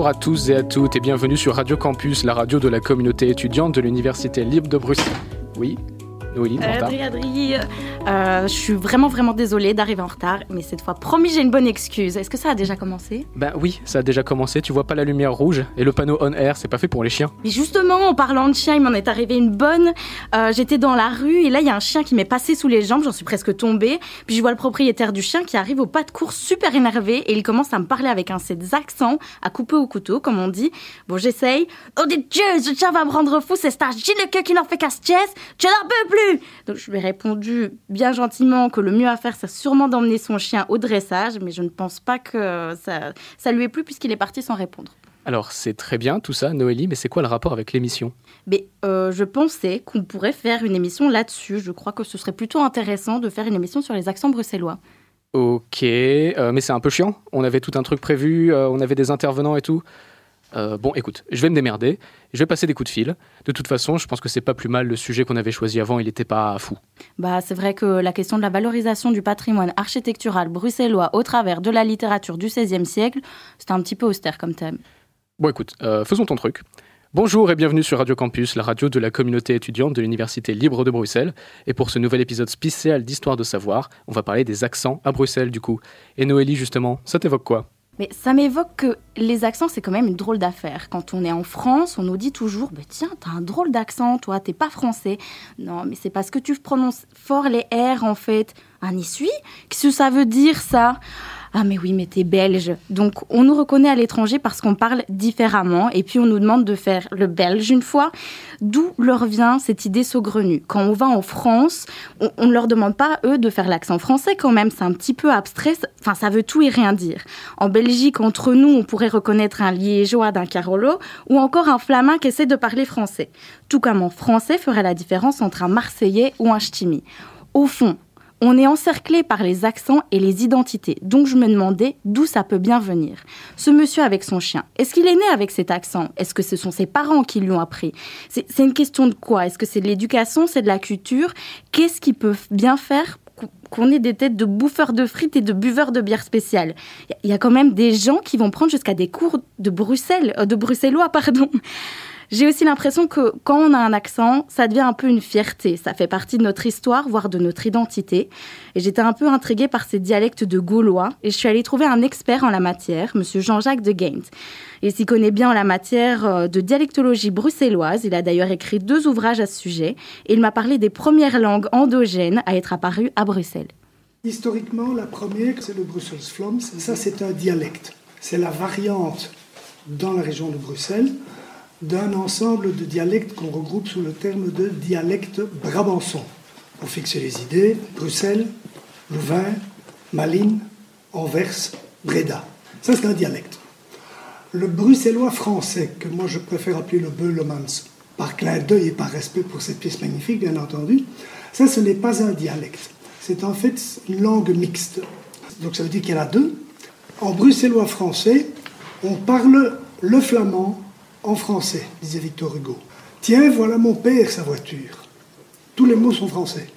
Bonjour à tous et à toutes et bienvenue sur Radio Campus, la radio de la communauté étudiante de l'Université libre de Bruxelles. Oui, Adri, Adri, euh, je suis vraiment vraiment désolée d'arriver en retard, mais cette fois, promis, j'ai une bonne excuse. Est-ce que ça a déjà commencé? Ben oui, ça a déjà commencé, tu vois pas la lumière rouge et le panneau on air, c'est pas fait pour les chiens. Mais justement, en parlant de chien, il m'en est arrivé une bonne. Euh, J'étais dans la rue et là, il y a un chien qui m'est passé sous les jambes, j'en suis presque tombée. Puis je vois le propriétaire du chien qui arrive au pas de course super énervé et il commence à me parler avec un de ses accents à couper au couteau, comme on dit. Bon, j'essaye. Oh des dieux, ce chien va me rendre fou, c'est cet gilet qui n'en fait qu'à chest, je n'en peux plus Donc je lui ai répondu bien gentiment que le mieux à faire, c'est sûrement d'emmener son chien au dressage, mais je ne pense pas que ça, ça lui ait plu puisqu'il est parti sans répondre. Alors c'est très bien tout ça, Noélie, mais c'est quoi le rapport avec l'émission? Mais euh, je pensais qu'on pourrait faire une émission là-dessus. Je crois que ce serait plutôt intéressant de faire une émission sur les accents bruxellois. Ok, euh, mais c'est un peu chiant. On avait tout un truc prévu, euh, on avait des intervenants et tout. Euh, bon, écoute, je vais me démerder, je vais passer des coups de fil. De toute façon, je pense que c'est pas plus mal le sujet qu'on avait choisi avant, il était pas fou. Bah, c'est vrai que la question de la valorisation du patrimoine architectural bruxellois au travers de la littérature du XVIe siècle, c'était un petit peu austère comme thème. Bon, écoute, euh, faisons ton truc. Bonjour et bienvenue sur Radio Campus, la radio de la communauté étudiante de l'Université libre de Bruxelles. Et pour ce nouvel épisode spécial d'Histoire de savoir, on va parler des accents à Bruxelles du coup. Et Noélie, justement, ça t'évoque quoi? Mais ça m'évoque que les accents, c'est quand même une drôle d'affaire. Quand on est en France, on nous dit toujours bah, Tiens, t'as un drôle d'accent, toi, t'es pas français. Non, mais c'est parce que tu prononces fort les R en fait. Un essuie Qu'est-ce que ça veut dire ça? Ah mais oui, mais t'es belge. Donc on nous reconnaît à l'étranger parce qu'on parle différemment et puis on nous demande de faire le belge une fois. D'où leur vient cette idée saugrenue? Quand on va en France, on, ne leur demande pas eux de faire l'accent français quand même. C'est un petit peu abstrait. Enfin, ça veut tout et rien dire. En Belgique, entre nous, on pourrait reconnaître un liégeois d'un Carolo ou encore un flamand qui essaie de parler français. Tout comme en français ferait la différence entre un Marseillais ou un Ch'timi. Au fond, on est encerclé par les accents et les identités, donc je me demandais d'où ça peut bien venir. Ce monsieur avec son chien, est-ce qu'il est né avec cet accent? Est-ce que ce sont ses parents qui lui ont appris? C'est une question de quoi? Est-ce que c'est de l'éducation? C'est de la culture? Qu'est-ce qui peut bien faire qu'on ait des têtes de bouffeurs de frites et de buveurs de bière spéciale Il y a quand même des gens qui vont prendre jusqu'à des cours de Bruxelles, euh, de bruxellois, pardon. J'ai aussi l'impression que quand on a un accent, ça devient un peu une fierté. Ça fait partie de notre histoire, voire de notre identité. Et j'étais un peu intriguée par ces dialectes de gaulois. Et je suis allée trouver un expert en la matière, monsieur Jean-Jacques de Gaint. Il s'y connaît bien en la matière euh, de dialectologie bruxelloise. Il a d'ailleurs écrit deux ouvrages à ce sujet. Et il m'a parlé des premières langues endogènes à être apparues à Bruxelles. Historiquement, la première, c'est le Brussels Flams. Ça, c'est un dialecte. C'est la variante dans la région de Bruxelles d'un ensemble de dialectes qu'on regroupe sous le terme de dialecte brabançon. Pour fixer les idées, Bruxelles, Louvain, Malines, Anvers, Breda. Ça, c'est un dialecte. Le bruxellois français, que moi je préfère appeler le Beulemans, par clin d'œil et par respect pour cette pièce magnifique, bien entendu, ça, ce n'est pas un dialecte. C'est en fait une langue mixte. Donc ça veut dire qu'il y en a deux. En bruxellois français, on parle le flamand en français, disait Victor Hugo. Tiens, voilà mon père, sa voiture. Tous les mots sont français.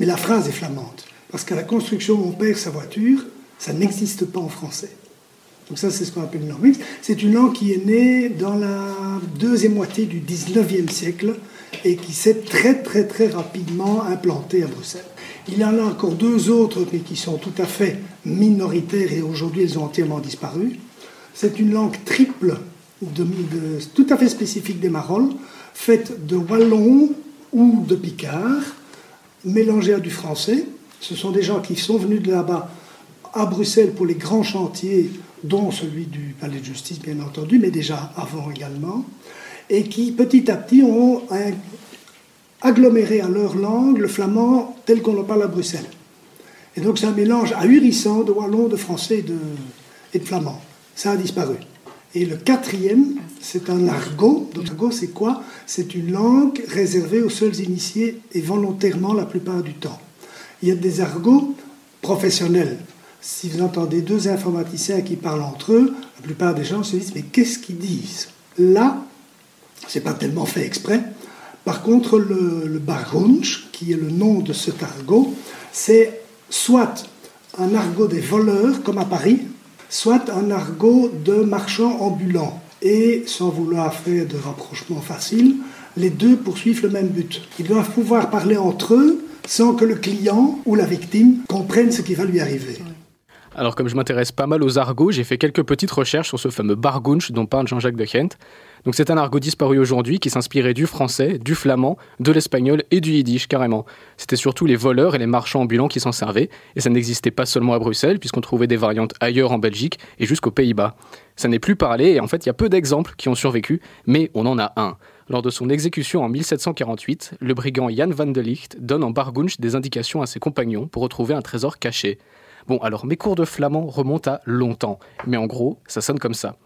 Mais la phrase est flamande. Parce qu'à la construction, mon père, sa voiture, ça n'existe pas en français. Donc ça, c'est ce qu'on appelle une langue mixte. C'est une langue qui est née dans la deuxième moitié du 19e siècle et qui s'est très très très rapidement implantée à Bruxelles. Il y en a encore deux autres, mais qui sont tout à fait minoritaires et aujourd'hui elles ont entièrement disparu. C'est une langue triple, tout à fait spécifique des Marolles, faite de wallon ou de picard, mélangée à du français. Ce sont des gens qui sont venus de là-bas à Bruxelles pour les grands chantiers, dont celui du Palais de Justice, bien entendu, mais déjà avant également, et qui petit à petit ont aggloméré à leur langue le flamand tel qu'on le parle à Bruxelles. Et donc c'est un mélange ahurissant de wallon, de français et de, et de flamand. Ça a disparu. Et le quatrième, c'est un argot. L'argot, c'est quoi? C'est une langue réservée aux seuls initiés et volontairement la plupart du temps. Il y a des argots professionnels. Si vous entendez deux informaticiens qui parlent entre eux, la plupart des gens se disent mais qu'est-ce qu'ils disent? Là, c'est pas tellement fait exprès. Par contre, le, le qui est le nom de cet argot, c'est soit un argot des voleurs, comme à Paris, soit un argot de marchand ambulant. Et sans vouloir faire de rapprochement facile, les deux poursuivent le même but. Ils doivent pouvoir parler entre eux sans que le client ou la victime comprenne ce qui va lui arriver. Alors comme je m'intéresse pas mal aux argots, j'ai fait quelques petites recherches sur ce fameux bargunch dont parle Jean-Jacques de Kent. Donc c'est un argot disparu aujourd'hui qui s'inspirait du français, du flamand, de l'espagnol et du yiddish carrément. C'était surtout les voleurs et les marchands ambulants qui s'en servaient, et ça n'existait pas seulement à Bruxelles, puisqu'on trouvait des variantes ailleurs en Belgique et jusqu'aux Pays-Bas. Ça n'est plus parlé, et en fait il y a peu d'exemples qui ont survécu, mais on en a un. Lors de son exécution en 1748, le brigand Jan van de Licht donne en Bargunch des indications à ses compagnons pour retrouver un trésor caché. Bon, alors mes cours de flamand remontent à longtemps, mais en gros, ça sonne comme ça.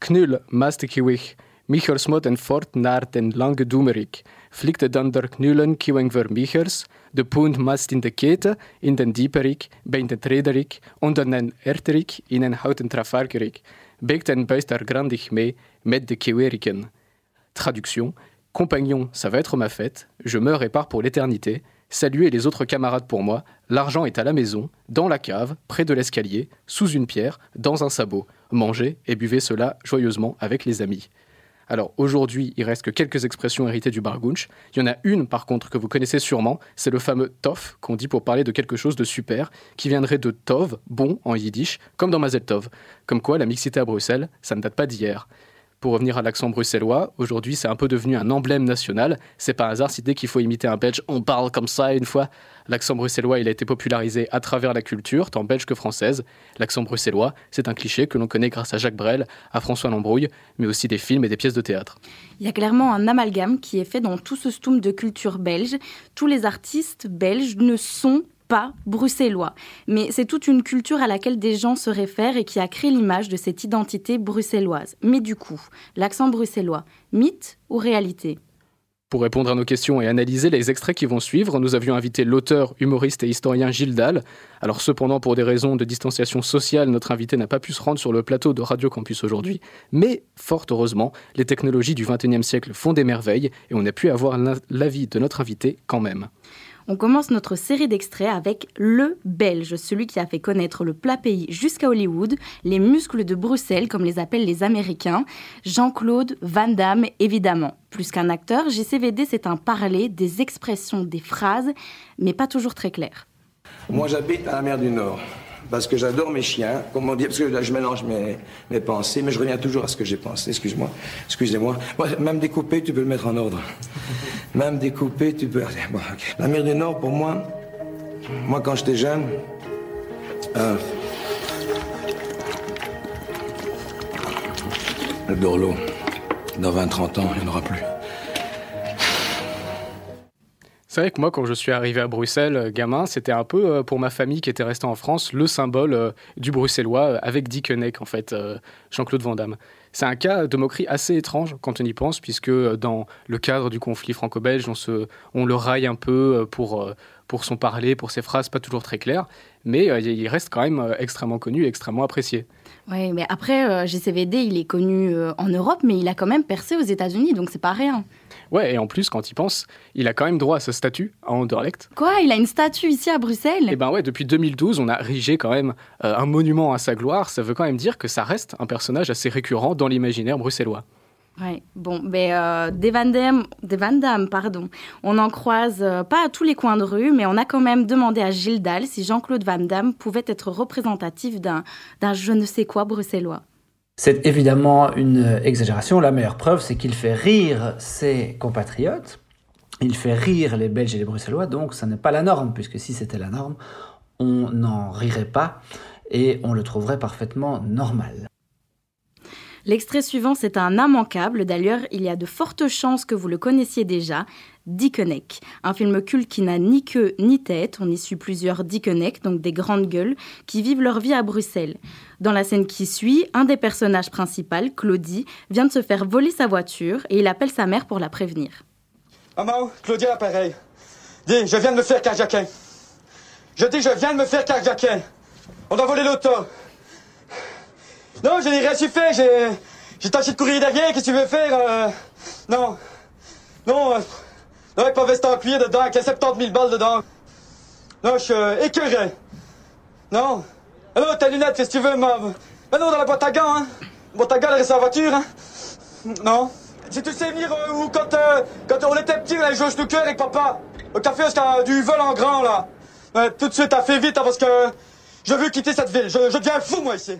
Knul, kiwich, Michels smot en fort naar den lange doemerik. Flikte dan der knullen kiwing ver Michels, de punt mast in de keten, in den dieperik, bij den trederik, onder den erterik, in een houten trafargerik. Beekt en buist grandig mee, met de kiweriken. Traduction Compagnon, ça va être ma fête, je meurs et pars pour l'éternité. Saluez les autres camarades pour moi, l'argent est à la maison, dans la cave, près de l'escalier, sous une pierre, dans un sabot. Mangez et buvez cela joyeusement avec les amis. Alors aujourd'hui, il reste que quelques expressions héritées du bargunch. Il y en a une par contre que vous connaissez sûrement, c'est le fameux tof qu'on dit pour parler de quelque chose de super, qui viendrait de tov, bon en yiddish, comme dans Mazel Tov. Comme quoi la mixité à Bruxelles, ça ne date pas d'hier. Pour revenir à l'accent bruxellois, aujourd'hui c'est un peu devenu un emblème national. C'est pas un hasard si dès qu'il faut imiter un belge, on parle comme ça une fois. L'accent bruxellois, il a été popularisé à travers la culture, tant belge que française. L'accent bruxellois, c'est un cliché que l'on connaît grâce à Jacques Brel, à François Lambrouille, mais aussi des films et des pièces de théâtre. Il y a clairement un amalgame qui est fait dans tout ce stoum de culture belge. Tous les artistes belges ne sont pas bruxellois. Mais c'est toute une culture à laquelle des gens se réfèrent et qui a créé l'image de cette identité bruxelloise. Mais du coup, l'accent bruxellois, mythe ou réalité? Pour répondre à nos questions et analyser les extraits qui vont suivre, nous avions invité l'auteur, humoriste et historien Gilles Dalle. Alors cependant, pour des raisons de distanciation sociale, notre invité n'a pas pu se rendre sur le plateau de Radio Campus aujourd'hui. Mais fort heureusement, les technologies du XXIe siècle font des merveilles et on a pu avoir l'avis de notre invité quand même. On commence notre série d'extraits avec Le Belge, celui qui a fait connaître le plat pays jusqu'à Hollywood, les muscles de Bruxelles, comme les appellent les Américains, Jean-Claude Van Damme, évidemment. Plus qu'un acteur, JCVD, c'est un parler, des expressions, des phrases, mais pas toujours très claires. Moi, j'habite à la mer du Nord parce que j'adore mes chiens, comme on dit, parce que là, je mélange mes, mes pensées, mais je reviens toujours à ce que j'ai pensé, excuse-moi, excusez-moi. même découpé, tu peux le mettre en ordre. Même découpé, tu peux... Bon, La mer du Nord, pour moi, moi, quand j'étais jeune, euh, le Dorlo, dans 20-30 ans, il n'y en aura plus. C'est vrai que moi, quand je suis arrivé à Bruxelles, euh, gamin, c'était un peu euh, pour ma famille qui était restée en France le symbole euh, du bruxellois avec Dickeneck, en fait, Jean-Claude Van Damme. C'est un cas de moquerie assez étrange quand on y pense, puisque dans le cadre du conflit franco-belge, on, on le raille un peu pour, pour son parler, pour ses phrases pas toujours très claires, mais il reste quand même extrêmement connu et extrêmement apprécié. Oui, mais après, GCVD, il est connu en Europe, mais il a quand même percé aux États-Unis, donc c'est pas rien. Ouais, et en plus, quand il pense, il a quand même droit à ce statut à Anderlecht. Quoi Il a une statue ici à Bruxelles? Eh ben ouais, depuis 2012, on a érigé quand même euh, un monument à sa gloire. Ça veut quand même dire que ça reste un personnage assez récurrent dans l'imaginaire bruxellois. Ouais, bon, ben, euh, des, Van Damme, des Van Damme, pardon, on en croise euh, pas à tous les coins de rue, mais on a quand même demandé à Gilles Dalle si Jean-Claude Van Damme pouvait être représentatif d'un je ne sais quoi bruxellois. C'est évidemment une exagération. La meilleure preuve, c'est qu'il fait rire ses compatriotes. Il fait rire les Belges et les Bruxellois, donc ça n'est pas la norme, puisque si c'était la norme, on n'en rirait pas et on le trouverait parfaitement normal. L'extrait suivant, c'est un immanquable. D'ailleurs, il y a de fortes chances que vous le connaissiez déjà. Dickeneck, un film culte qui n'a ni queue ni tête. On y suit plusieurs Dickeneck, donc des grandes gueules, qui vivent leur vie à Bruxelles. Dans la scène qui suit, un des personnages principaux, Claudie, vient de se faire voler sa voiture et il appelle sa mère pour la prévenir. Maman, Claudie l'appareil. Dis, je viens de me faire carjacker. Je dis, je viens de me faire carjacker. On a volé l'auto. Non, je n'ai rien su faire. J'ai, j'ai tâché de courir derrière. Qu'est-ce que tu veux faire euh... Non. Non. Euh... Non, avec pas veste en cuir dedans, avec 70 000 balles dedans. Non, je suis euh, écœuré. Non. Alors, tes lunettes, qu'est-ce que tu veux, ma... Mais non, dans la boîte à gants, hein? Boîte à gants, elle reste la voiture, hein? Non Si tu sais venir, euh, ou quand, euh, quand on était petit, on allait jouer au snooker avec papa. Au café, c'était du vol en grand, là. Tout de suite, t'as fait vite, hein, parce que je veux quitter cette ville. Je, je deviens fou, moi, ici.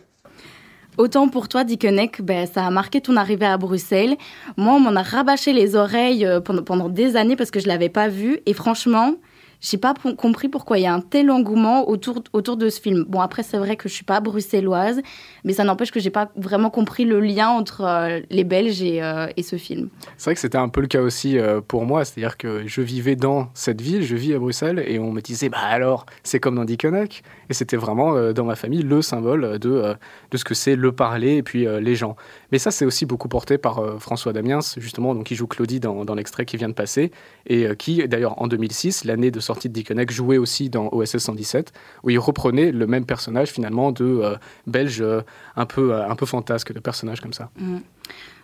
Autant pour toi, Dickeneck, ben, ça a marqué ton arrivée à Bruxelles. Moi, on m'en a rabâché les oreilles euh, pendant, pendant des années parce que je l'avais pas vu. Et franchement, j'ai pas compris pourquoi il y a un tel engouement autour, autour de ce film. Bon, après, c'est vrai que je suis pas bruxelloise, mais ça n'empêche que j'ai pas vraiment compris le lien entre euh, les Belges et, euh, et ce film. C'est vrai que c'était un peu le cas aussi euh, pour moi, c'est-à-dire que je vivais dans cette ville, je vis à Bruxelles, et on me disait, bah alors, c'est comme dans Dickeneck. Et c'était vraiment dans ma famille le symbole de, de ce que c'est le parler et puis les gens. Mais ça, c'est aussi beaucoup porté par François Damiens, justement, donc, qui joue Claudie dans, dans l'extrait qui vient de passer, et qui, d'ailleurs, en 2006, l'année de sortie de Dickeneck, jouait aussi dans OSS 117, où il reprenait le même personnage, finalement, de euh, belge euh, un, peu, euh, un peu fantasque, de personnage comme ça.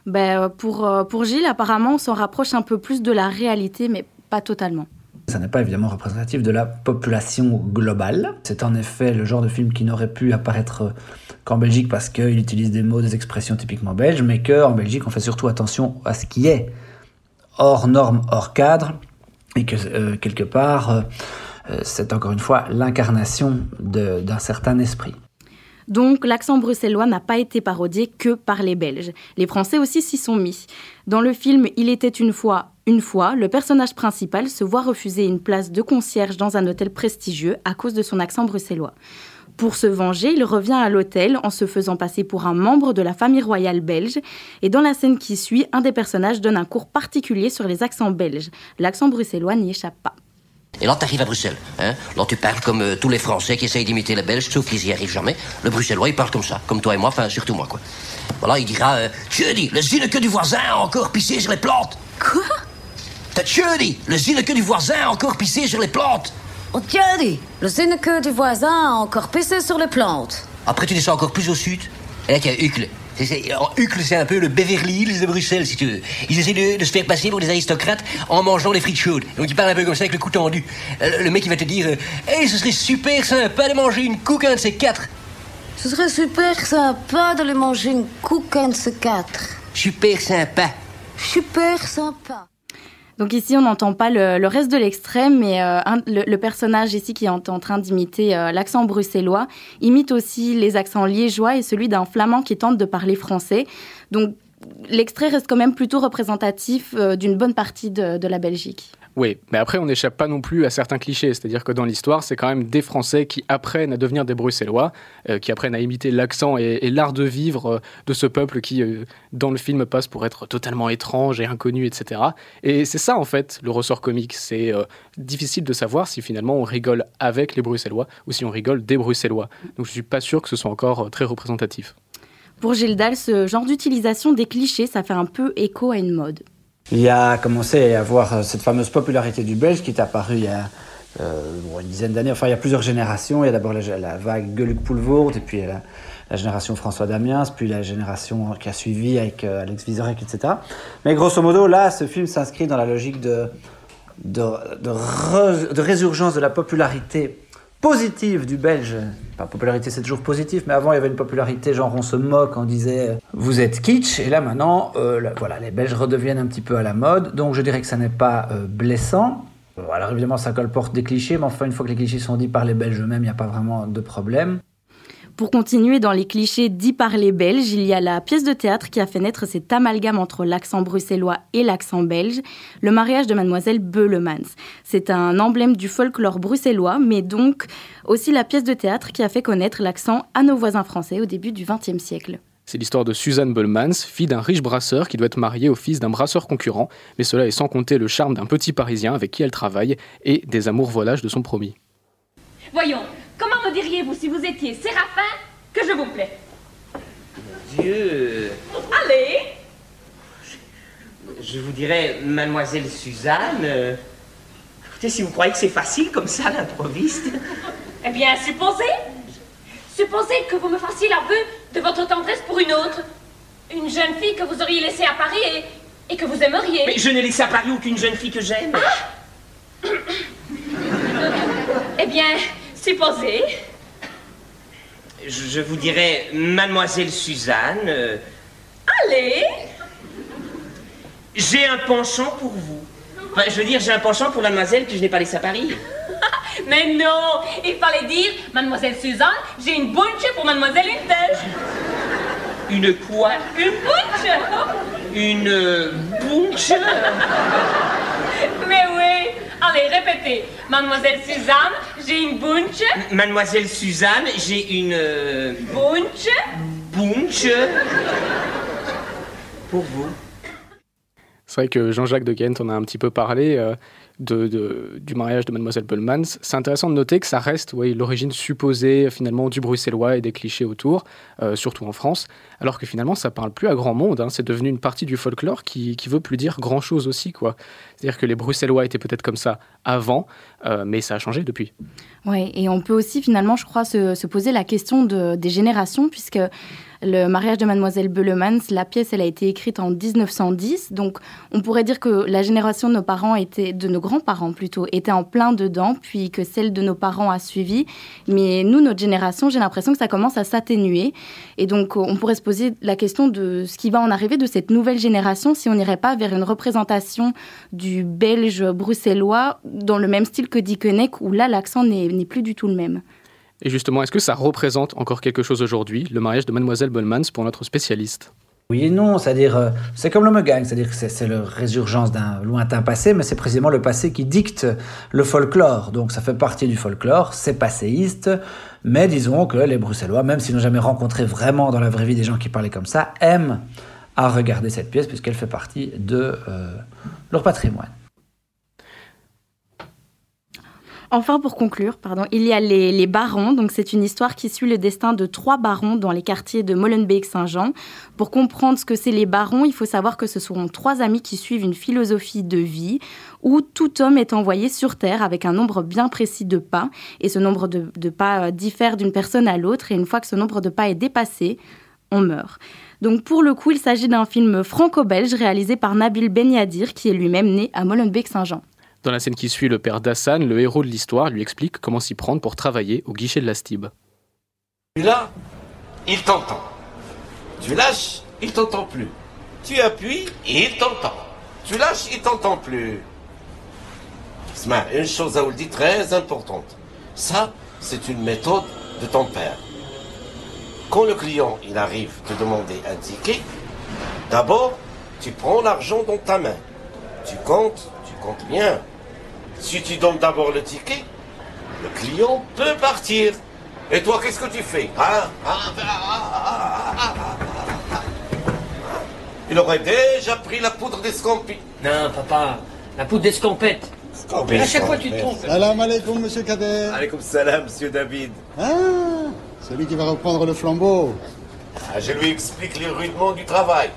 Ben, euh, pour, euh, pour Gilles, apparemment, on s'en rapproche un peu plus de la réalité, mais pas totalement. Ça n'est pas évidemment représentatif de la population globale. C'est en effet le genre de film qui n'aurait pu apparaître qu'en Belgique parce qu'il utilise des mots, des expressions typiquement belges, mais qu'en Belgique, on fait surtout attention à ce qui est hors norme, hors cadre, et que euh, quelque part, euh, euh, c'est encore une fois l'incarnation d'un certain esprit. Donc l'accent bruxellois n'a pas été parodié que par les Belges. Les Français aussi s'y sont mis. Dans le film Il était une fois, une fois, le personnage principal se voit refuser une place de concierge dans un hôtel prestigieux à cause de son accent bruxellois. Pour se venger, il revient à l'hôtel en se faisant passer pour un membre de la famille royale belge. Et dans la scène qui suit, un des personnages donne un cours particulier sur les accents belges. L'accent bruxellois n'y échappe pas. Et là, t'arrives à Bruxelles. Hein? Là, tu parles comme euh, tous les Français qui essayent d'imiter les Belges, sauf qu'ils y arrivent jamais. Le Bruxellois, il parle comme ça, comme toi et moi, enfin, surtout moi, quoi. Voilà, il dira euh, Jeudi, le zineke du voisin a encore pissé sur les plantes. Quoi? T'as jeudi, le zineke du voisin a encore pissé sur les plantes. Oh, dis, le zinneke du voisin a encore pissé sur les plantes. Après, tu descends encore plus au sud. Et là, tu as c'est- en Uccle, c'est un peu le Beverly Hills de Bruxelles, si tu veux. Ils essaient de, de se faire passer pour des aristocrates en mangeant des frites chaudes. Donc, ils parlent un peu comme ça avec le cou tendu. Euh, Le mec, il va te dire euh, Hey, ce serait super sympa de manger une couque, un de ces quatre. Ce serait super sympa de les manger une couque un de ces quatre. Super sympa. Super sympa. Donc ici, on n'entend pas le, reste de l'extrait, mais euh, le, personnage ici qui est en, train d'imiter euh, l'accent bruxellois imite aussi les accents liégeois et celui d'un flamand qui tente de parler français. Donc l'extrait reste quand même plutôt représentatif euh, d'une bonne partie de la Belgique. Oui, mais après, on n'échappe pas non plus à certains clichés. C'est-à-dire que dans l'histoire, c'est quand même des Français qui apprennent à devenir des Bruxellois, euh, qui apprennent à imiter l'accent et, l'art de vivre euh, de ce peuple qui, euh, dans le film, passe pour être totalement étrange et inconnu, etc. Et c'est ça, en fait, le ressort comique. C'est difficile de savoir si finalement on rigole avec les Bruxellois ou si on rigole des Bruxellois. Donc je suis pas sûr que ce soit encore très représentatif. Pour Gilles Dahl, ce genre d'utilisation des clichés, ça fait un peu écho à une mode. Il y a commencé à avoir euh, cette fameuse popularité du belge qui est apparue il y a euh, une dizaine d'années, enfin il y a plusieurs générations. Il y a d'abord la, vague Gueuluc Poulvoort, et puis la, la génération François Damiens, puis la génération qui a suivi avec euh, Alex Vizorek, etc. Mais grosso modo, là, ce film s'inscrit dans la logique de résurgence de la popularité positive du belge. Pas popularité, c'est toujours positif, mais avant il y avait une popularité, genre on se moque, on disait euh, vous êtes kitsch, et là maintenant, euh, là, voilà, les Belges redeviennent un petit peu à la mode, donc je dirais que ça n'est pas euh, blessant. Alors évidemment, ça colporte des clichés, mais enfin, une fois que les clichés sont dits par les Belges eux-mêmes, il n'y a pas vraiment de problème. Pour continuer dans les clichés dits par les Belges, il y a la pièce de théâtre qui a fait naître cet amalgame entre l'accent bruxellois et l'accent belge, le mariage de mademoiselle Beulemans. C'est un emblème du folklore bruxellois, mais donc aussi la pièce de théâtre qui a fait connaître l'accent à nos voisins français au début du XXe siècle. C'est l'histoire de Suzanne Bollmans, fille d'un riche brasseur qui doit être mariée au fils d'un brasseur concurrent, mais cela est sans compter le charme d'un petit Parisien avec qui elle travaille et des amours volages de son promis. Voyons, comment me diriez-vous si vous étiez Séraphin que je vous plais? Dieu, Allez je vous dirais, mademoiselle Suzanne, euh, écoutez, si vous croyez que c'est facile comme ça, l'improviste, Eh bien, supposez Supposez que vous me fassiez l'aveu de votre tendresse pour une autre. Une jeune fille que vous auriez laissée à Paris et, et que vous aimeriez. mais je n'ai laissé à Paris aucune jeune fille que j'aime. Eh bien, supposez je, je vous dirais Mademoiselle Suzanne. euh, Allez j'ai un penchant pour vous. Enfin, je veux dire, j'ai un penchant pour la mademoiselle que je n'ai pas laissée à Paris. Mais non Il fallait dire, Mademoiselle Suzanne, j'ai une bunch pour Mademoiselle Intège. Une quoi? Une bunch Une euh, bunch Mais oui Allez, répétez. Mademoiselle Suzanne, j'ai une bunch. Mademoiselle Suzanne, j'ai une euh, Bunch bunch pour vous. C'est vrai que Jean-Jacques de Ghent, on a un petit peu parlé euh, du mariage de Mademoiselle Bollmans. C'est intéressant de noter que ça reste oui, l'origine supposée finalement du bruxellois et des clichés autour, euh, surtout en France, alors que finalement ça parle plus à grand monde. hein. C'est devenu une partie du folklore qui, qui veut plus dire grand-chose aussi. quoi. C'est-à-dire que les bruxellois étaient peut-être comme ça avant, euh, mais ça a changé depuis. Oui, et on peut aussi finalement, je crois, se, se poser la question de- des générations, puisque le mariage de Mademoiselle Beulemans, la pièce, elle a été écrite en 1910, donc on pourrait dire que la génération de nos parents était, de nos grands-parents plutôt, était en plein dedans, puis que celle de nos parents a suivi. Mais nous, notre génération, j'ai l'impression que ça commence à s'atténuer, et donc on pourrait se poser la question de ce qui va en arriver de cette nouvelle génération si on n'irait pas vers une représentation du belge bruxellois dans le même style que Dickeneck, où là l'accent n'est plus du tout le même. Et justement, est-ce que ça représente encore quelque chose aujourd'hui, le mariage de Mademoiselle Bollmans pour notre spécialiste? Oui et non, c'est-à-dire, euh, c'est comme l'homme gang, c'est-à-dire que c'est la résurgence d'un lointain passé, mais c'est précisément le passé qui dicte le folklore. Donc ça fait partie du folklore, c'est passéiste, mais disons que les Bruxellois, même s'ils n'ont jamais rencontré vraiment dans la vraie vie des gens qui parlaient comme ça, aiment à regarder cette pièce puisqu'elle fait partie de euh, leur patrimoine. Enfin, pour conclure, pardon, il y a les, barons. Donc, c'est une histoire qui suit le destin de trois barons dans les quartiers de Molenbeek-Saint-Jean. Pour comprendre ce que c'est les barons, il faut savoir que ce seront trois amis qui suivent une philosophie de vie où tout homme est envoyé sur Terre avec un nombre bien précis de pas. Et ce nombre de, pas euh, diffère d'une personne à l'autre. Et une fois que ce nombre de pas est dépassé, on meurt. Donc pour le coup, il s'agit d'un film franco-belge réalisé par Nabil Benyadir, qui est lui-même né à Molenbeek-Saint-Jean. Dans la scène qui suit, le père d'Hassan, le héros de l'histoire, lui explique comment s'y prendre pour travailler au guichet de la STIB. Tu là, il t'entend. Tu lâches, il t'entend plus. Tu appuies, il t'entend. Tu lâches, il t'entend plus. Une chose à vous le dire très importante. Ça, c'est une méthode de ton père. Quand le client il arrive te demander un ticket, d'abord, tu prends l'argent dans ta main. Tu comptes, tu comptes bien. Si tu donnes d'abord le ticket, le client peut partir. Et toi, qu'est-ce que tu fais hein ah, ah. Il aurait déjà pris la poudre d'escampie. Non, papa, la poudre d'escampette. Mais à chaque fois, tu te trompes. Salam alaikum, monsieur Kader. Alaikum salam, monsieur David. Ah, celui qui va reprendre le flambeau. Ah, je lui explique les rudements du travail.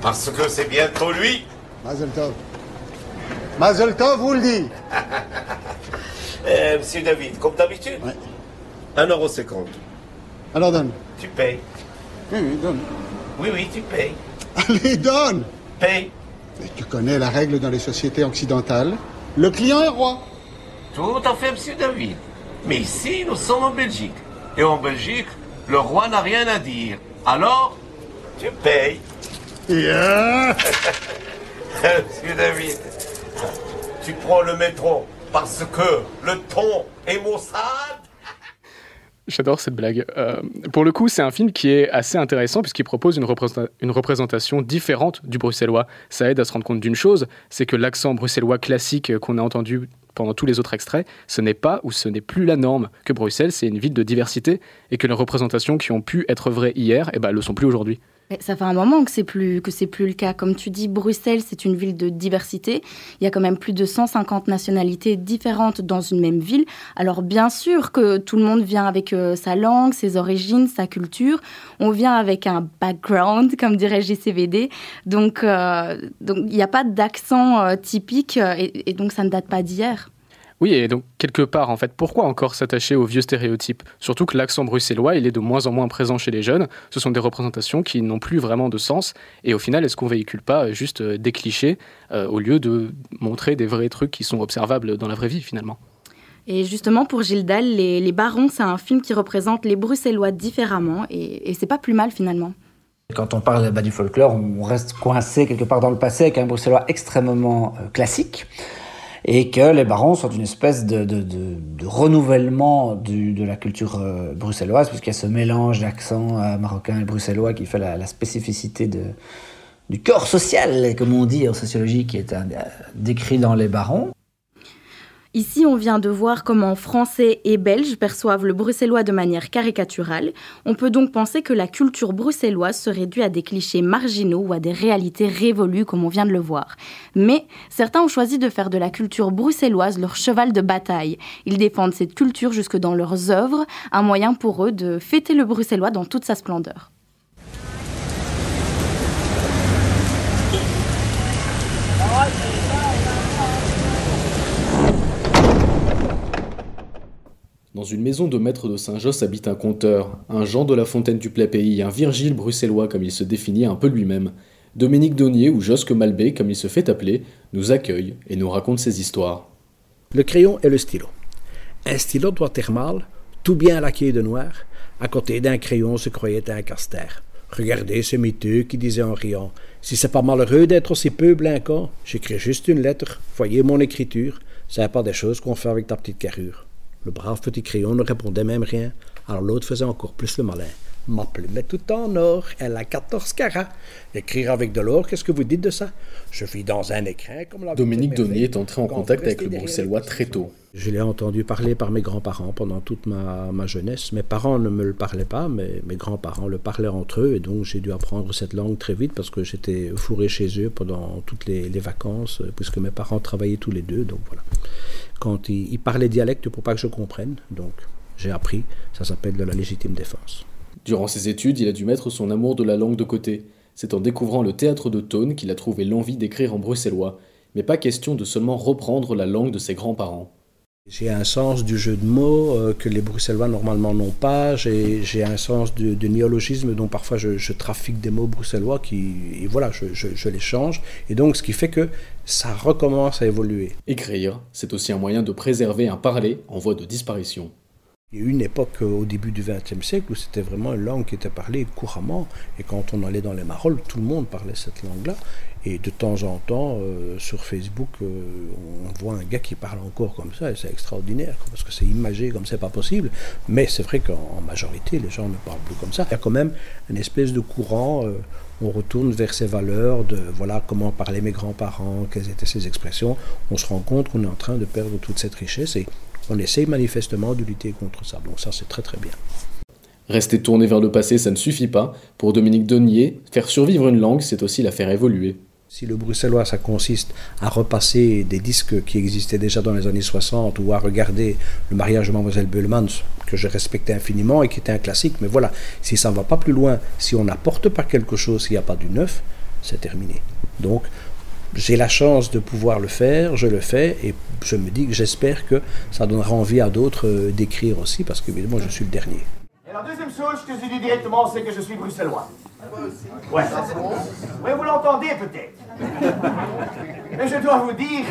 Parce que c'est bientôt lui. Mazel tov. Mazel tov, vous le dit. Euh, monsieur David, comme d'habitude Ouais. 1,50€. Alors donne. Tu payes. Oui, oui, donne. Oui, oui, tu payes. Allez, donne. Paye. Mais tu connais la règle dans les sociétés occidentales. Le client est roi. Tout à fait, monsieur David. Mais ici, nous sommes en Belgique. Et en Belgique, le roi n'a rien à dire. Alors, tu payes. Yeah. monsieur David, tu prends le métro parce que le ton est maussade. J'adore cette blague. Euh, pour le coup, c'est un film qui est assez intéressant puisqu'il propose une, représenta- une représentation différente du bruxellois. Ça aide à se rendre compte d'une chose, c'est que l'accent bruxellois classique qu'on a entendu pendant tous les autres extraits, ce n'est pas ou ce n'est plus la norme. Que Bruxelles, c'est une ville de diversité et que les représentations qui ont pu être vraies hier, eh ben, le sont plus aujourd'hui. Ça fait un moment que c'est plus que c'est plus le cas. Comme tu dis, Bruxelles, c'est une ville de diversité. Il y a quand même plus de 150 nationalités différentes dans une même ville. Alors bien sûr que tout le monde vient avec euh, sa langue, ses origines, sa culture. On vient avec un background, comme dirait JCVD. Donc euh, donc il n'y a pas d'accent euh, typique et donc ça ne date pas d'hier. Oui, et donc quelque part, en fait, pourquoi encore s'attacher aux vieux stéréotypes? Surtout que l'accent bruxellois, il est de moins en moins présent chez les jeunes. Ce sont des représentations qui n'ont plus vraiment de sens. Et au final, est-ce qu'on véhicule pas juste euh, des clichés euh, au lieu de montrer des vrais trucs qui sont observables dans la vraie vie, finalement? Et justement, pour Gilles les, les Barons, c'est un film qui représente les Bruxellois différemment, et, et c'est pas plus mal finalement. Quand on parle bah, du folklore, on reste coincé quelque part dans le passé avec un bruxellois extrêmement euh, classique et que les barons sont une espèce de, de, de, renouvellement de la culture euh, bruxelloise, puisqu'il y a ce mélange d'accent euh, marocain et bruxellois qui fait la, spécificité de, du corps social, comme on dit en sociologie, qui est un, décrit dans les barons. Ici, on vient de voir comment Français et Belges perçoivent le bruxellois de manière caricaturale. On peut donc penser que la culture bruxelloise se réduit à des clichés marginaux ou à des réalités révolues, comme on vient de le voir. Mais certains ont choisi de faire de la culture bruxelloise leur cheval de bataille. Ils défendent cette culture jusque dans leurs œuvres, un moyen pour eux de fêter le bruxellois dans toute sa splendeur. Dans une maison de maître de Saint-Josse habite un conteur, un Jean de la Fontaine du Play-Pays, un Virgile bruxellois comme il se définit un peu lui-même. Dominique Donnier ou Josque Malbé comme il se fait appeler, nous accueille et nous raconte ses histoires. Le crayon et le stylo. Un stylo doit mâle, tout bien laqué de noir. À côté d'un crayon se croyait un caster. Regardez ce miteux qui disait en riant Si c'est pas malheureux d'être aussi peu blinquant, j'écris juste une lettre, voyez mon écriture, c'est pas des choses qu'on fait avec ta petite carrure. Le brave petit crayon ne répondait même rien, alors l'autre faisait encore plus le malin. Ma plume est tout en or, elle a 14 carats. Écrire avec de l'or, qu'est-ce que vous dites de ça? Je vis dans un écrin comme la... Dominique Donnier est entré en contact avec le bruxellois très tôt. Je l'ai entendu parler par mes grands-parents pendant toute ma, ma, jeunesse. Mes parents ne me le parlaient pas, mais mes grands-parents le parlaient entre eux, et donc j'ai dû apprendre cette langue très vite parce que j'étais fourré chez eux pendant toutes les, les vacances, puisque mes parents travaillaient tous les deux, donc voilà quand il, il parlait dialecte pour pas que je comprenne. Donc j'ai appris, ça s'appelle de la légitime défense. Durant ses études, il a dû mettre son amour de la langue de côté. C'est en découvrant le théâtre de Tône qu'il a trouvé l'envie d'écrire en bruxellois, mais pas question de seulement reprendre la langue de ses grands-parents. J'ai un sens du jeu de mots euh, que les Bruxellois normalement n'ont pas. J'ai un sens de, de, néologisme dont parfois je, je, trafique des mots bruxellois qui, et voilà, je, je, je, les change. Et donc, ce qui fait que ça recommence à évoluer. Écrire, c'est aussi un moyen de préserver un parler en voie de disparition. Il y a eu une époque au début du XXe siècle où c'était vraiment une langue qui était parlée couramment. Et quand on allait dans les marolles, tout le monde parlait cette langue-là. Et de temps en temps, euh, sur Facebook, euh, on voit un gars qui parle encore comme ça, et c'est extraordinaire, parce que c'est imagé comme c'est pas possible. Mais c'est vrai qu'en majorité, les gens ne parlent plus comme ça. Il y a quand même une espèce de courant, euh, on retourne vers ces valeurs de voilà comment parlaient mes grands-parents, quelles étaient ces expressions. On se rend compte qu'on est en train de perdre toute cette richesse et on essaye manifestement de lutter contre ça. Donc ça, c'est très très bien. Rester tourné vers le passé, ça ne suffit pas. Pour Dominique Donnier, faire survivre une langue, c'est aussi la faire évoluer. Si le bruxellois, ça consiste à repasser des disques qui existaient déjà dans les années 60 ou à regarder le mariage de Mademoiselle Bellman, que je respectais infiniment et qui était un classique, mais voilà, si ça ne va pas plus loin, si on n'apporte pas quelque chose, s'il n'y a pas du neuf, c'est terminé. Donc, j'ai la chance de pouvoir le faire, je le fais, et je me dis que j'espère que ça donnera envie à d'autres euh, d'écrire aussi, parce qu'évidemment, je suis le dernier. Et la deuxième chose que je dis directement, c'est que je suis bruxellois. Ouais. Oui, vous l'entendez peut-être. Mais je dois vous dire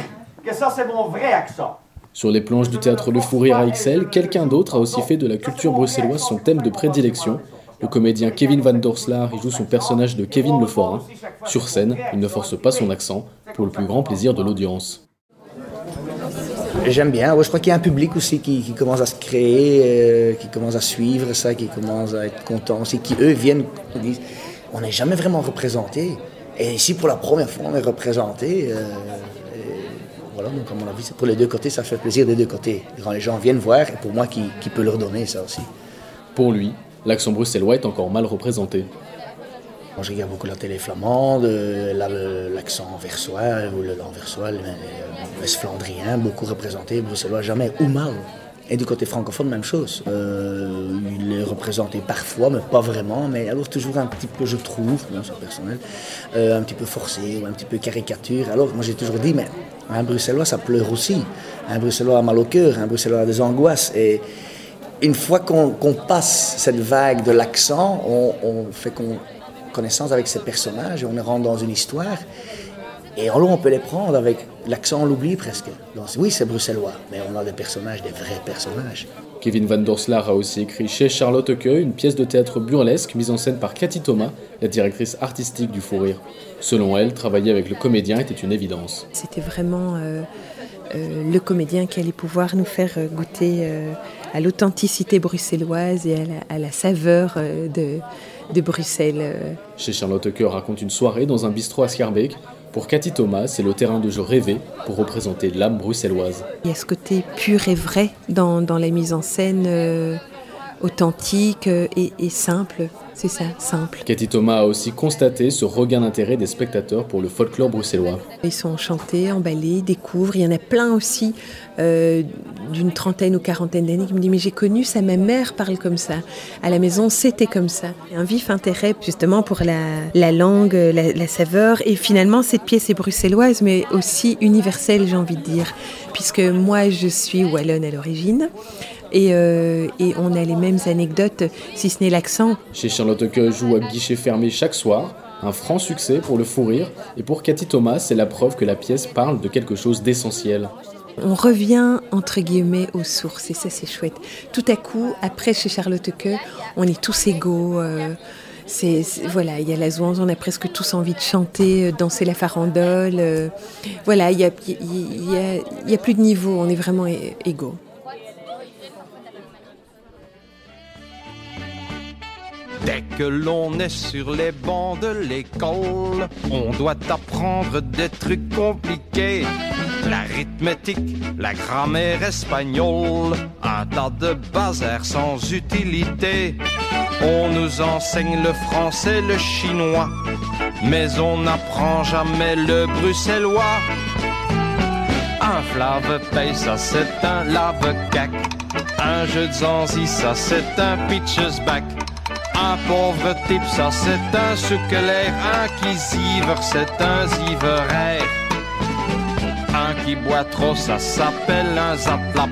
que ça, c'est mon vrai accent. Sur les planches du théâtre Le Fou Rire à Ixelles, quelqu'un d'autre a aussi fait de la culture bruxelloise son thème de prédilection. Le comédien Kevin Van Dorselaar y joue son personnage de Kevin Le Forain. Sur scène, il ne force pas son accent, pour le plus grand plaisir de l'audience. J'aime bien. Ouais, je crois qu'il y a un public aussi qui, qui commence à se créer, euh, qui commence à suivre ça, qui commence à être content aussi, qui eux viennent, disent, on n'est jamais vraiment représenté. Et ici, pour la première fois, on est représenté. Euh, voilà, donc à mon avis, pour les deux côtés, ça fait plaisir des deux côtés. Quand les gens viennent voir, et pour moi, qui, qui peut leur donner ça aussi. Pour lui, l'accent bruxellois est encore mal représenté. Moi, je regarde beaucoup la télé flamande, l'accent versois, ou le l'anversois, l'est flandrien, beaucoup représenté, bruxellois jamais, ou mal. Et du côté francophone, même chose. Euh, il est représenté parfois, mais pas vraiment, mais alors toujours un petit peu, je trouve, personnel, euh, un petit peu forcé ou un petit peu caricature. Alors moi j'ai toujours dit, mais un bruxellois ça pleure aussi. Un bruxellois a mal au cœur, un bruxellois a des angoisses. Et une fois qu'on qu passe cette vague de l'accent, on, on fait connaissance avec ces personnages et on rentre dans une histoire. Et alors on peut les prendre avec l'accent, on l'oublie presque. Donc, oui, c'est bruxellois, mais on a des personnages, des vrais personnages. Kevin Van Dorslar a aussi écrit chez Charlotte Queux une pièce de théâtre burlesque mise en scène par Cathy Thomas, la directrice artistique du Fou Rire. Selon elle, travailler avec le comédien était une évidence. C'était vraiment euh, euh, le comédien qui allait pouvoir nous faire euh, goûter à l'authenticité bruxelloise et à la, saveur de, de, Bruxelles. Chez Charlotte Queux raconte une soirée dans un bistrot à Scarbeck pour Cathy Thomas, c'est le terrain de jeu rêvé pour représenter l'âme bruxelloise. Il y a ce côté pur et vrai dans, la mise en scène, euh, authentique euh, et simple c'est ça, simple. Cathy Thomas a aussi constaté ce regain d'intérêt des spectateurs pour le folklore bruxellois. Ils sont enchantés, emballés, découvrent. Il y en a plein aussi euh, d'une trentaine ou quarantaine d'années qui me disent Mais j'ai connu ça, ma mère parle comme ça. À la maison, c'était comme ça. Un vif intérêt justement pour la, langue, la, la, saveur. Et finalement, cette pièce est bruxelloise, mais aussi universelle, j'ai envie de dire. Puisque moi, je suis wallonne à l'origine. Euh, et, on a les mêmes anecdotes, si ce n'est l'accent. Chez Charlotte Queux joue à guichet fermé chaque soir, un franc succès pour le fou rire, et pour Cathy Thomas, c'est la preuve que la pièce parle de quelque chose d'essentiel. On revient entre guillemets aux sources et ça c'est chouette. Tout à coup, après chez Charlotte Queux, on est tous égaux. Euh, c'est, voilà, il y a la zouance, on a presque tous envie de chanter, euh, danser la farandole. voilà, il n'y a, y a, plus de niveau, on est vraiment égaux. Dès que l'on est sur les bancs de l'école, on doit apprendre des trucs compliqués. L'arithmétique, la grammaire espagnole, un tas de bazar sans utilité. On nous enseigne le français, le chinois, mais on n'apprend jamais le bruxellois. Un flave paye, ça c'est un lave-cac. Un jeu de zanzi, ça c'est un pitcher's back. Un pauvre type, ça c'est un suculaire. Un qui zivre, c'est un ziveraire. Un qui boit trop, ça s'appelle un zaplap.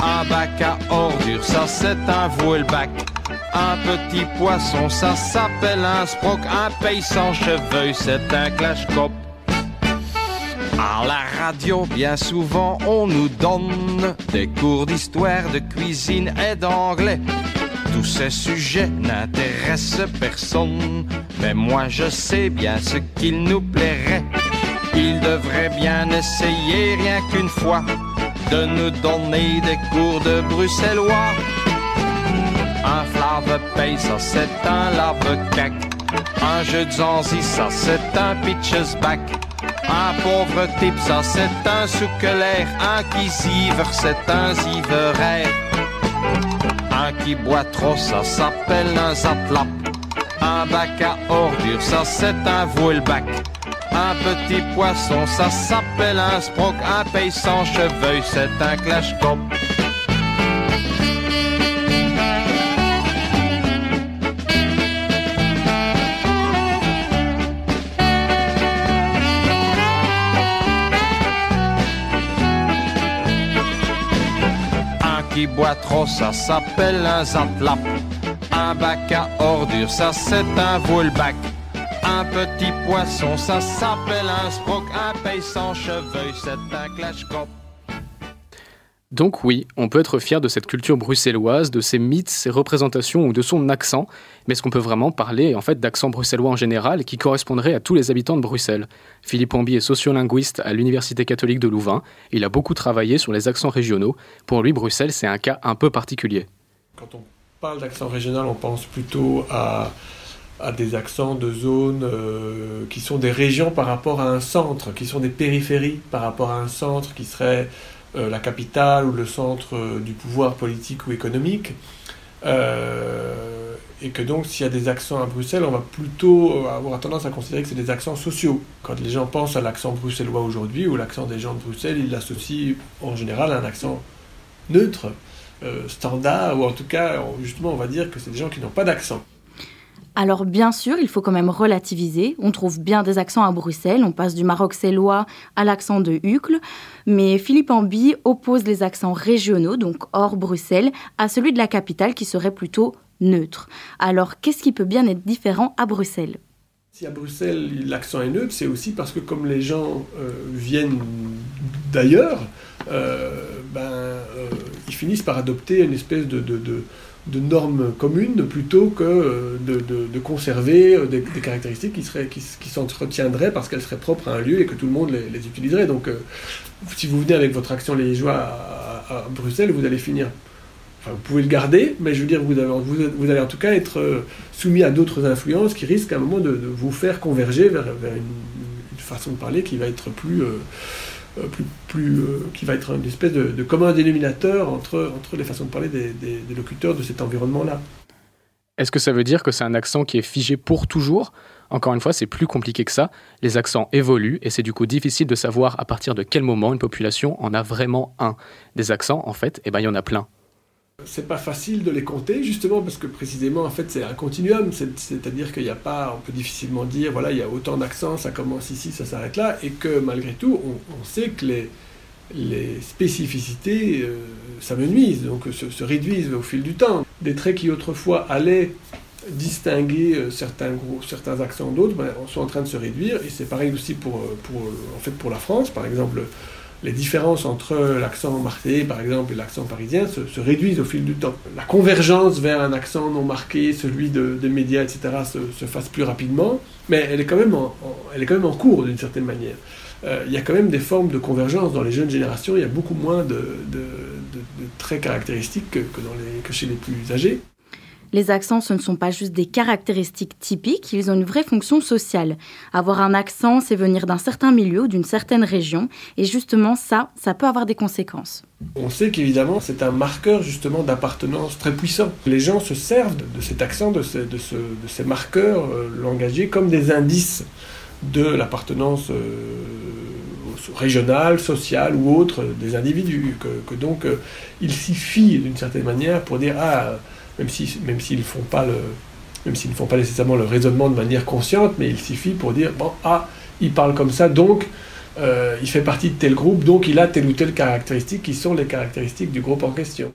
Un bac à ordures, ça c'est un bac. Un petit poisson, ça s'appelle un sproc. Un pays sans cheveux, c'est un clash cop. À la radio, bien souvent, on nous donne des cours d'histoire, de cuisine et d'anglais. Tous ces sujets n'intéressent personne, mais moi je sais bien ce qu'il nous plairait. Il devrait bien essayer rien qu'une fois de nous donner des cours de bruxellois. Un flave paye, ça c'est un lave-cac. Un jeu de zanzi, ça c'est un pitcher's back. Un pauvre type, ça c'est un souquelaire. Un qui c'est un ziveraire. Un qui boit trop, ça s'appelle un zatlap. Un bac à ordures, ça c'est un bac. Un petit poisson, ça s'appelle un sproc. Un pays sans cheveux, c'est un clash qui boit trop, ça s'appelle un zantlap. Un bac à ordures, ça c'est un bac. Un petit poisson, ça s'appelle un sproc. Un pays sans cheveux, c'est un clash cop. Donc oui, on peut être fier de cette culture bruxelloise, de ses mythes, ses représentations ou de son accent, mais est-ce qu'on peut vraiment parler en fait d'accent bruxellois en général qui correspondrait à tous les habitants de Bruxelles? Philippe Ambi est sociolinguiste à l'Université catholique de Louvain. Il a beaucoup travaillé sur les accents régionaux. Pour lui, Bruxelles, c'est un cas un peu particulier. Quand on parle d'accent régional, on pense plutôt à, des accents de zones euh, qui sont des régions par rapport à un centre, qui sont des périphéries par rapport à un centre qui serait la capitale ou le centre euh, du pouvoir politique ou économique. Euh, et que donc s'il y a des accents à Bruxelles, on va plutôt avoir tendance à considérer que c'est des accents sociaux. Quand les gens pensent à l'accent bruxellois aujourd'hui ou l'accent des gens de Bruxelles, ils l'associent en général à un accent neutre, standard, ou en tout cas, justement, on va dire que c'est des gens qui n'ont pas d'accent. Alors bien sûr, il faut quand même relativiser. On trouve bien des accents à Bruxelles, on passe du maroc-sélois à l'accent de Hucle, mais Philippe Ambi oppose les accents régionaux, donc hors Bruxelles, à celui de la capitale qui serait plutôt neutre. Alors qu'est-ce qui peut bien être différent à Bruxelles? Si à Bruxelles l'accent est neutre, c'est aussi parce que comme les gens euh, viennent d'ailleurs, euh, ben, euh, ils finissent par adopter une espèce de, de norme commune plutôt que de, de conserver des, des, caractéristiques qui, seraient, qui, s'entretiendraient parce qu'elles seraient propres à un lieu et que tout le monde les, utiliserait. Donc si vous venez avec votre accent liégeois à, à, Bruxelles, vous allez finir vous pouvez le garder, mais je veux dire, vous vous, allez en tout cas être euh, soumis à d'autres influences qui risquent à un moment de, vous faire converger vers, une, façon de parler qui va être plus, euh, euh plus, plus euh, qui va être une espèce de, de, commun dénominateur entre, entre les façons de parler des locuteurs de cet environnement-là. Est-ce que ça veut dire que c'est un accent qui est figé pour toujours? Encore une fois, c'est plus compliqué que ça. Les accents évoluent et c'est du coup difficile de savoir à partir de quel moment une population en a vraiment un. Des accents, en fait, eh ben, il y en a plein c'est pas facile de les compter justement parce que précisément en fait c'est un continuum. C'est-à-dire qu'il n'y a pas on peut difficilement dire voilà il y a autant d'accents ça commence ici ça s'arrête là et que malgré tout on, sait que les, spécificités euh, s'amenuisent donc se, se réduisent au fil du temps. Des traits qui autrefois allaient distinguer euh, certains gros, certains accents d'autres ben, sont en train de se réduire et c'est pareil aussi pour, pour en fait pour la France. Par exemple les différences entre l'accent marseillais, par exemple, et l'accent parisien se, se, réduisent au fil du temps. La convergence vers un accent non marqué, celui de, des médias, etc., se, se, fasse plus rapidement, mais elle est quand même en, en elle est quand même en cours d'une certaine manière. Euh, il y a quand même des formes de convergence dans les jeunes générations, il y a beaucoup moins de, de, de traits caractéristiques que, que, dans les, que chez les plus âgés. Les accents, ce ne sont pas juste des caractéristiques typiques, ils ont une vraie fonction sociale. Avoir un accent, c'est venir d'un certain milieu d'une certaine région, et justement ça, ça peut avoir des conséquences. On sait qu'évidemment, c'est un marqueur justement d'appartenance très puissant. Les gens se servent de cet accent, de, ce, de, ce, de ces marqueurs euh, langagiers comme des indices de l'appartenance euh, régionale, sociale ou autre des individus. Que, donc, euh, il s'y fie d'une certaine manière pour dire Ah, même s'ils même s'ils font pas le même s'ils ne font pas nécessairement le raisonnement de manière consciente, mais il suffit pour dire bon ah il parle comme ça donc euh, il fait partie de tel groupe donc il a telle ou telle caractéristique qui sont les caractéristiques du groupe en question.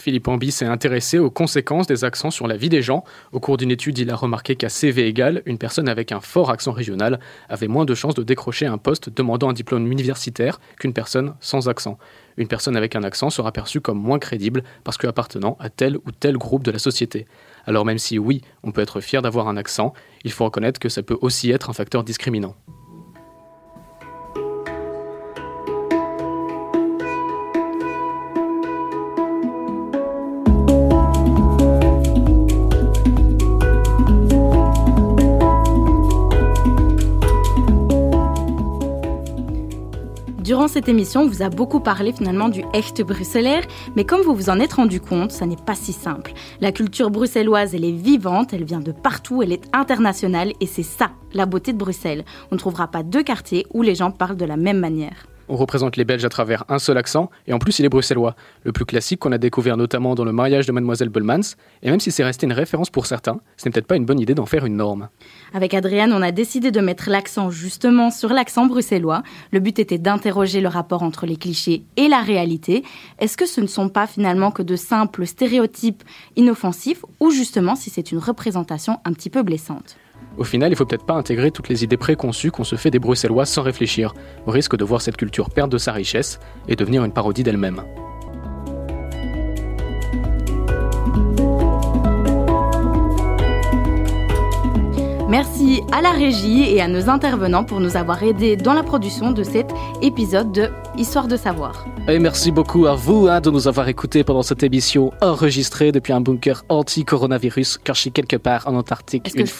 Philippe Ambi s'est intéressé aux conséquences des accents sur la vie des gens. Au cours d'une étude, il a remarqué qu'à CV égal, une personne avec un fort accent régional avait moins de chances de décrocher un poste demandant un diplôme universitaire qu'une personne sans accent. Une personne avec un accent sera perçue comme moins crédible parce qu'appartenant à tel ou tel groupe de la société. Alors même si oui, on peut être fier d'avoir un accent, il faut reconnaître que ça peut aussi être un facteur discriminant. Cette émission, on vous a beaucoup parlé finalement du Echt bruxellaire, mais comme vous vous en êtes rendu compte, ça n'est pas si simple. La culture bruxelloise, elle est vivante, elle vient de partout, elle est internationale, et c'est ça, la beauté de Bruxelles. On ne trouvera pas deux quartiers où les gens parlent de la même manière. On représente les Belges à travers un seul accent, et en plus il est bruxellois, le plus classique qu'on a découvert notamment dans le mariage de Mademoiselle Belmans, et même si c'est resté une référence pour certains, ce n'est peut-être pas une bonne idée d'en faire une norme. Avec Adrienne, on a décidé de mettre l'accent justement sur l'accent bruxellois. Le but était d'interroger le rapport entre les clichés et la réalité. Est-ce que ce ne sont pas finalement que de simples stéréotypes inoffensifs, ou justement si c'est une représentation un petit peu blessante? Au final, il faut peut-être pas intégrer toutes les idées préconçues qu'on se fait des Bruxellois sans réfléchir, au risque de voir cette culture perdre de sa richesse et devenir une parodie d'elle-même. Merci à la régie et à nos intervenants pour nous avoir aidés dans la production de cet épisode de Histoire de savoir. Et merci beaucoup à vous hein, de nous avoir écoutés pendant cette émission enregistrée depuis un bunker anti-coronavirus caché quelque part en Antarctique une je...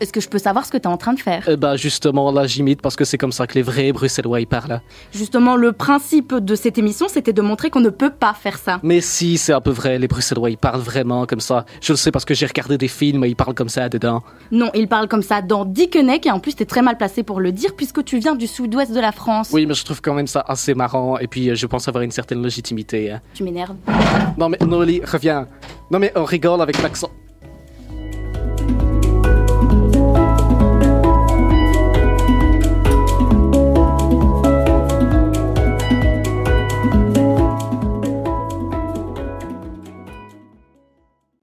Est-ce que je peux savoir ce que tu es en train de faire ben Justement, là, j'imite parce que c'est comme ça que les vrais Bruxellois y parlent. Justement, le principe de cette émission, c'était de montrer qu'on ne peut pas faire ça. Mais si, c'est un peu vrai. Les Bruxellois, ils parlent vraiment comme ça. Je le sais parce que j'ai regardé des films et ils parlent comme ça dedans. Non, ils parlent comme ça dans Dickeneck et en plus, t'es très mal placé pour le dire puisque tu viens du sud-ouest de la France. Oui, mais je trouve quand même ça assez marrant et puis je pense avoir une certaine légitimité. Hein. Tu m'énerves. Non mais Noli, reviens. Non mais on rigole avec l'accent.